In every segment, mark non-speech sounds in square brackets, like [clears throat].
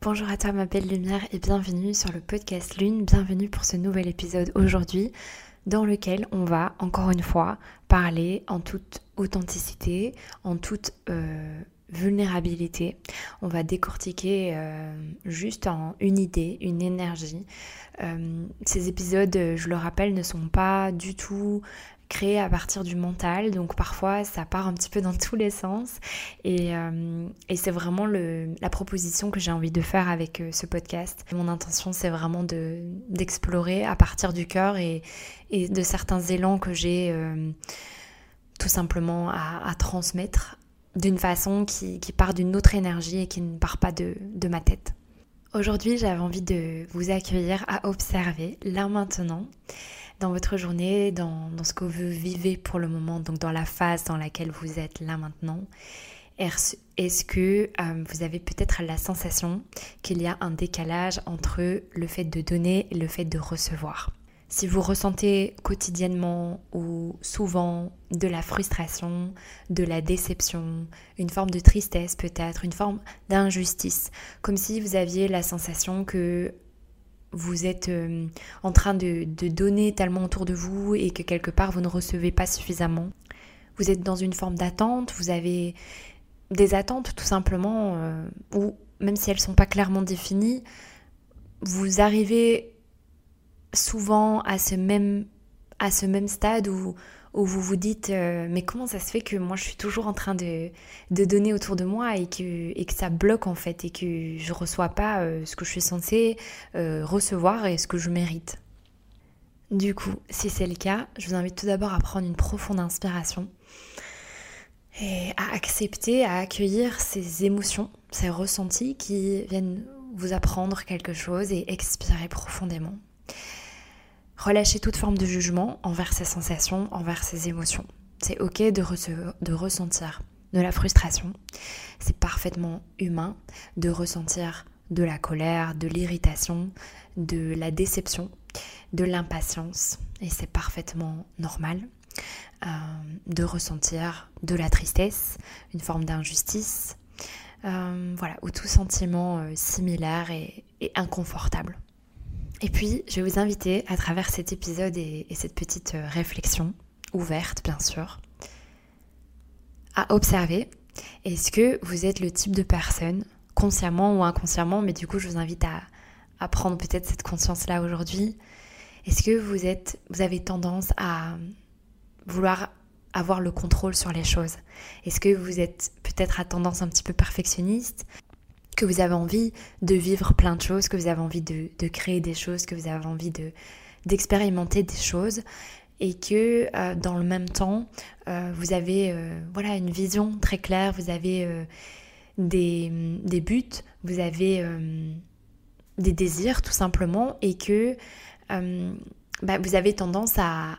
Bonjour à toi ma belle lumière et bienvenue sur le podcast Lune, bienvenue pour ce nouvel épisode aujourd'hui dans lequel on va encore une fois parler en toute authenticité, en toute euh, vulnérabilité. On va décortiquer euh, juste une idée, une énergie. Euh, ces épisodes, je le rappelle, ne sont pas du tout créé à partir du mental, donc parfois ça part un petit peu dans tous les sens. Et, euh, c'est vraiment la proposition que j'ai envie de faire avec euh, ce podcast. Mon intention c'est vraiment d'explorer à partir du cœur et, de certains élans que j'ai euh, tout simplement à, transmettre d'une façon qui, part d'une autre énergie et qui ne part pas de, de ma tête. Aujourd'hui j'avais envie de vous accueillir à observer là maintenant dans votre journée, dans, ce que vous vivez pour le moment, donc dans la phase dans laquelle vous êtes là maintenant. Est-ce que euh, vous avez peut-être la sensation qu'il y a un décalage entre le fait de donner et le fait de recevoir? Si vous ressentez quotidiennement ou souvent de la frustration, de la déception, une forme de tristesse peut-être, une forme d'injustice, comme si vous aviez la sensation que vous êtes euh, en train de, donner tellement autour de vous et que quelque part vous ne recevez pas suffisamment. Vous êtes dans une forme d'attente, vous avez des attentes tout simplement, euh, ou même si elles ne sont pas clairement définies, vous arrivez souvent à ce même, à ce même stade où où vous vous dites euh, mais comment ça se fait que moi je suis toujours en train de, donner autour de moi et que, et que ça bloque en fait et que je reçois pas euh, ce que je suis censée euh, recevoir et ce que je mérite? Du coup, si c'est le cas, je vous invite tout d'abord à prendre une profonde inspiration et à accepter, à accueillir ces émotions, ces ressentis qui viennent vous apprendre quelque chose et expirer profondément. Relâchez toute forme de jugement envers ces sensations, envers ces émotions. C'est ok de, de ressentir de la frustration. C'est parfaitement humain de ressentir de la colère, de l'irritation, de la déception, de l'impatience. Et c'est parfaitement normal euh, de ressentir de la tristesse, une forme d'injustice, euh, voilà, ou tout sentiment euh, similaire et inconfortable. Et puis, je vais vous inviter à travers cet épisode et, cette petite euh, réflexion, ouverte bien sûr, à observer est-ce que vous êtes le type de personne, consciemment ou inconsciemment, mais du coup je vous invite à, à prendre peut-être cette conscience-là aujourd'hui, est-ce que vous, êtes, vous avez tendance à vouloir avoir le contrôle sur les choses? Est-ce que vous êtes peut-être à tendance un petit peu perfectionniste? Que vous avez envie de vivre plein de choses, que vous avez envie de, créer des choses, que vous avez envie de d'expérimenter des choses et que euh, dans le même temps euh, vous avez euh, voilà une vision très claire, vous avez des, buts, vous avez des désirs tout simplement et que bah, vous avez tendance à,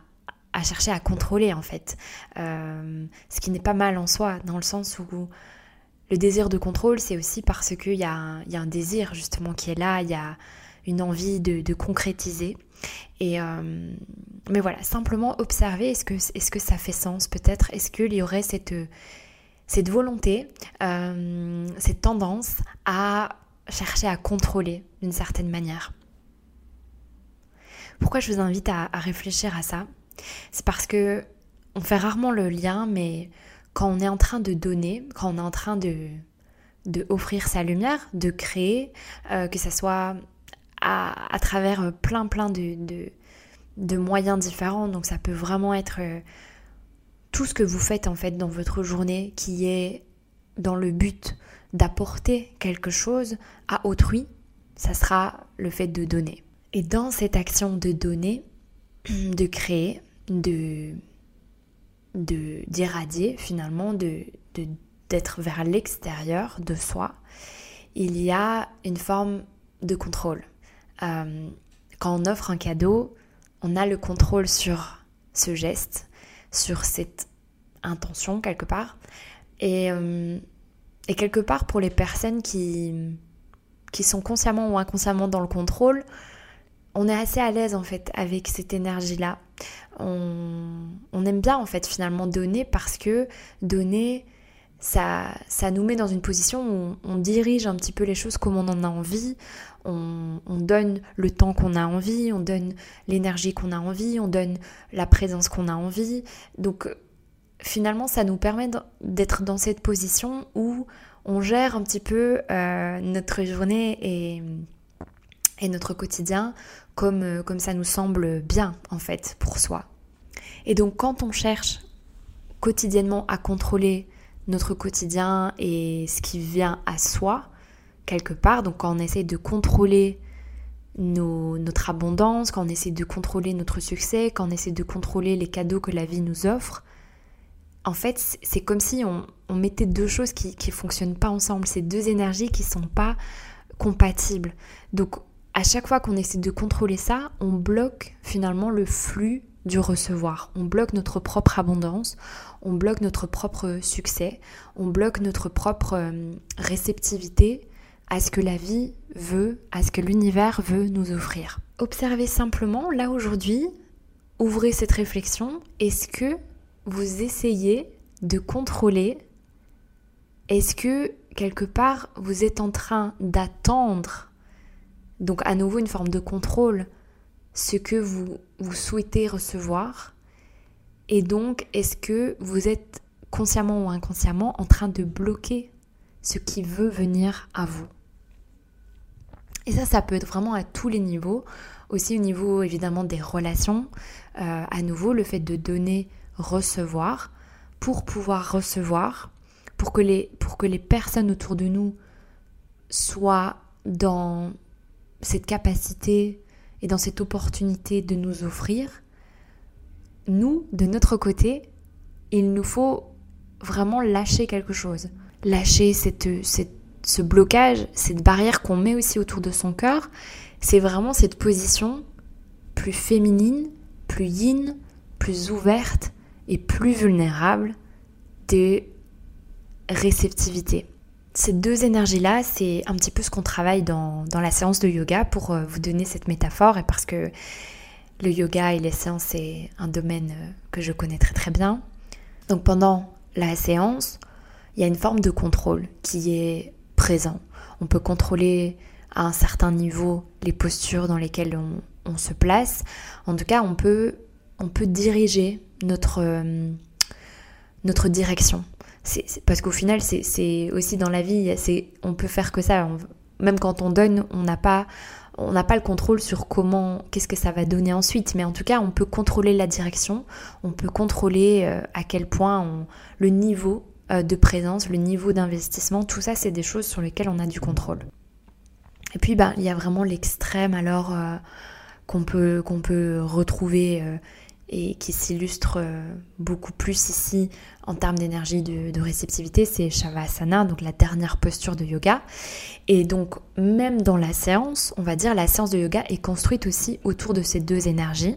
chercher à contrôler en fait, ce qui n'est pas mal en soi dans le sens où le désir de contrôle, c'est aussi parce qu'il y, a un désir justement qui est là, il y a une envie de, concrétiser. Euh, mais voilà, simplement observer, est-ce que, est que ça fait sens peut-être? Est-ce qu'il y aurait cette, cette volonté, euh, cette tendance à chercher à contrôler d'une certaine manière? Pourquoi je vous invite à, à réfléchir à ça? C'est parce que on fait rarement le lien, mais quand on est en train de donner, quand on est en train de, offrir sa lumière, de créer, euh, que ce soit à, travers plein plein de, de, moyens différents. Donc ça peut vraiment être euh, tout ce que vous faites en fait dans votre journée qui est dans le but d'apporter quelque chose à autrui, ça sera le fait de donner. Et dans cette action de donner, [clears throat] de créer, de de d'irradier finalement, de, d'être vers l'extérieur de soi, il y a une forme de contrôle. Euh, quand on offre un cadeau, on a le contrôle sur ce geste, sur cette intention quelque part. Et, euh, et quelque part pour les personnes qui, qui sont consciemment ou inconsciemment dans le contrôle, on est assez à l'aise en fait avec cette énergie-là. On, aime bien en fait finalement donner parce que donner, ça, ça nous met dans une position où on, dirige un petit peu les choses comme on en a envie, on, on donne le temps qu'on a envie, on donne l'énergie qu'on a envie, on donne la présence qu'on a envie. Donc finalement, ça nous permet d'être dans cette position où on gère un petit peu euh, notre journée et, notre quotidien comme, euh, comme ça nous semble bien en fait pour soi. Et donc quand on cherche quotidiennement à contrôler notre quotidien et ce qui vient à soi, quelque part, donc quand on essaie de contrôler notre abondance, quand on essaie de contrôler notre succès, quand on essaie de contrôler les cadeaux que la vie nous offre, en fait, c'est comme si on, mettait deux choses qui ne fonctionnent pas ensemble, ces deux énergies qui ne sont pas compatibles. Donc, à chaque fois qu'on essaie de contrôler ça, on bloque finalement le flux du recevoir. On bloque notre propre abondance, on bloque notre propre succès, on bloque notre propre euh, réceptivité à ce que la vie veut, à ce que l'univers veut nous offrir. Observez simplement, là aujourd'hui, ouvrez cette réflexion, est-ce que vous essayez de contrôler? Est-ce que quelque part vous êtes en train d'attendre, donc à nouveau une forme de contrôle, ce que vous, vous souhaitez recevoir. Et donc est-ce que vous êtes consciemment ou inconsciemment en train de bloquer ce qui veut venir à vous? Et ça, ça peut être vraiment à tous les niveaux, aussi au niveau évidemment des relations. Euh, à nouveau, le fait de donner recevoir, pour pouvoir recevoir, pour que les, pour que les personnes autour de nous soient dans cette capacité et dans cette opportunité de nous offrir, nous, de notre côté, il nous faut vraiment lâcher quelque chose. Lâcher cette, ce blocage, cette barrière qu'on met aussi autour de son cœur. C'est vraiment cette position plus féminine, plus yin, plus ouverte, et plus vulnérable de réceptivité. Ces deux énergies-là, c'est un petit peu ce qu'on travaille dans, dans, la séance de yoga pour euh, vous donner cette métaphore et parce que le yoga et les séances, c'est un domaine euh, que je connais très très bien. Donc pendant la séance, il y a une forme de contrôle qui est présent. On peut contrôler à un certain niveau les postures dans lesquelles on, on se place. En tout cas, on peut, on peut diriger notre, euh, notre direction. C'est, parce qu'au final, c'est aussi dans la vie, on peut faire que ça. même quand on donne, on n'a pas, on n'a pas le contrôle sur comment, qu'est-ce que ça va donner ensuite. Mais en tout cas, on peut contrôler la direction, on peut contrôler euh, à quel point le niveau euh, de présence, le niveau d'investissement, tout ça, c'est des choses sur lesquelles on a du contrôle. Et puis, ben, il y a vraiment l'extrême alors qu'on peut, qu'on peut retrouver et qui s'illustre euh, beaucoup plus ici en termes d'énergie de, réceptivité, c'est Shavasana, donc la dernière posture de yoga. Et donc même dans la séance, on va dire la séance de yoga est construite aussi autour de ces deux énergies.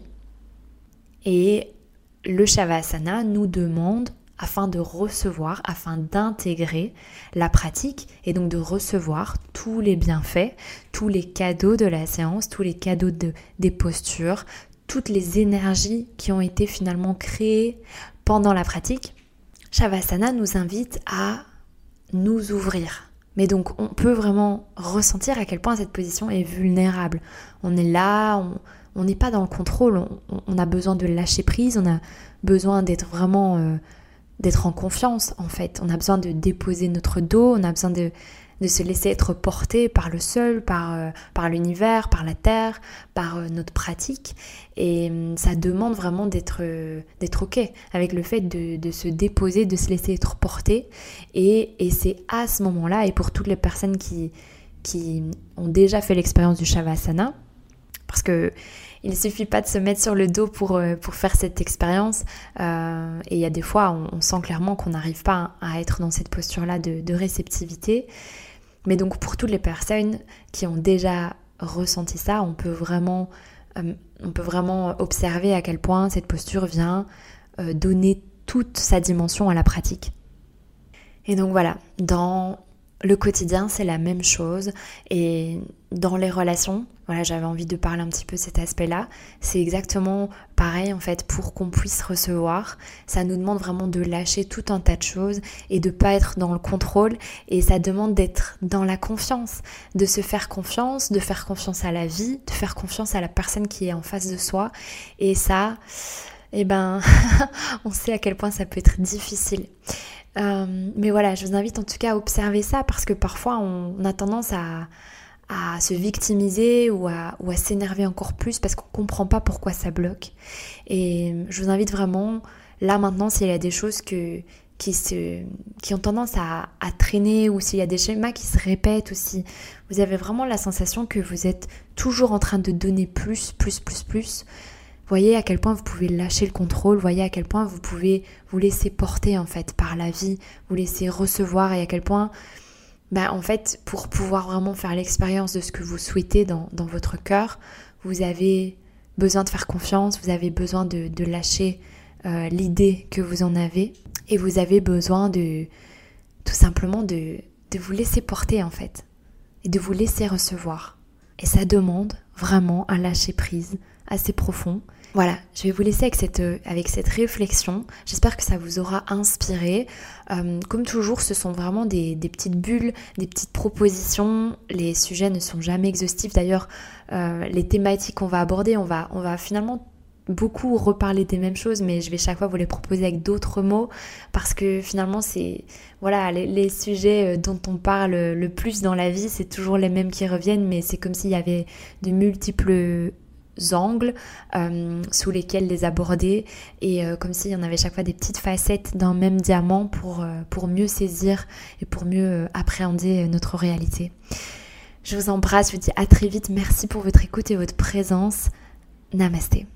Et le Shavasana nous demande afin de recevoir, afin d'intégrer la pratique et donc de recevoir tous les bienfaits, tous les cadeaux de la séance, tous les cadeaux de, des postures, toutes les énergies qui ont été finalement créées pendant la pratique, Shavasana nous invite à nous ouvrir. Mais donc on peut vraiment ressentir à quel point cette position est vulnérable. On est là, on n'est pas dans le contrôle, on, a besoin de lâcher prise, on a besoin d'être vraiment... Euh, d'être en confiance en fait. On a besoin de déposer notre dos, on a besoin de de se laisser être porté par le sol, par, euh, par l'univers, par la terre, par euh, notre pratique. Et hum, ça demande vraiment d'être euh, OK avec le fait de, de, se déposer, de se laisser être porté. Et, et c'est à ce moment-là, et pour toutes les personnes qui, qui ont déjà fait l'expérience du Shavasana, que il suffit pas de se mettre sur le dos pour, pour faire cette expérience. et il y a des fois, on, sent clairement qu'on n'arrive pas à être dans cette posture-là de, réceptivité. Mais donc pour toutes les personnes qui ont déjà ressenti ça, on peut vraiment, euh, on peut vraiment observer à quel point cette posture vient euh, donner toute sa dimension à la pratique. Et donc voilà, dans le quotidien, c'est la même chose. Et dans les relations, voilà, j'avais envie de parler un petit peu de cet aspect-là. C'est exactement pareil en fait pour qu'on puisse recevoir. Ça nous demande vraiment de lâcher tout un tas de choses et de pas être dans le contrôle. Et ça demande d'être dans la confiance, de se faire confiance, de faire confiance à la vie, de faire confiance à la personne qui est en face de soi. Et ça, eh ben, [laughs] on sait à quel point ça peut être difficile. Euh, mais voilà, je vous invite en tout cas à observer ça parce que parfois on a tendance à, à se victimiser ou à, s'énerver encore plus parce qu'on ne comprend pas pourquoi ça bloque. Et je vous invite vraiment, là maintenant, s'il y a des choses que, qui, se, qui ont tendance à, à traîner ou s'il y a des schémas qui se répètent ou si vous avez vraiment la sensation que vous êtes toujours en train de donner plus, plus, plus, plus, voyez à quel point vous pouvez lâcher le contrôle, voyez à quel point vous pouvez vous laisser porter en fait par la vie, vous laisser recevoir et à quel point bah, en fait, pour pouvoir vraiment faire l'expérience de ce que vous souhaitez dans, votre cœur, vous avez besoin de faire confiance, vous avez besoin de, lâcher euh, l'idée que vous en avez et vous avez besoin de tout simplement de, de vous laisser porter en fait et de vous laisser recevoir. Et ça demande vraiment un lâcher prise assez profond voilà, je vais vous laisser avec cette, euh, avec cette réflexion. J'espère que ça vous aura inspiré. Euh, comme toujours, ce sont vraiment des, petites bulles, des petites propositions. Les sujets ne sont jamais exhaustifs. D'ailleurs, euh, les thématiques qu'on va aborder, on va, on va finalement beaucoup reparler des mêmes choses, mais je vais chaque fois vous les proposer avec d'autres mots parce que finalement, c'est voilà, les, les, sujets dont on parle le plus dans la vie, c'est toujours les mêmes qui reviennent, mais c'est comme s'il y avait de multiples angles euh, sous lesquels les aborder et euh, comme s'il y en avait chaque fois des petites facettes d'un même diamant pour, euh, pour mieux saisir et pour mieux appréhender notre réalité. Je vous embrasse, je vous dis à très vite, merci pour votre écoute et votre présence. Namasté.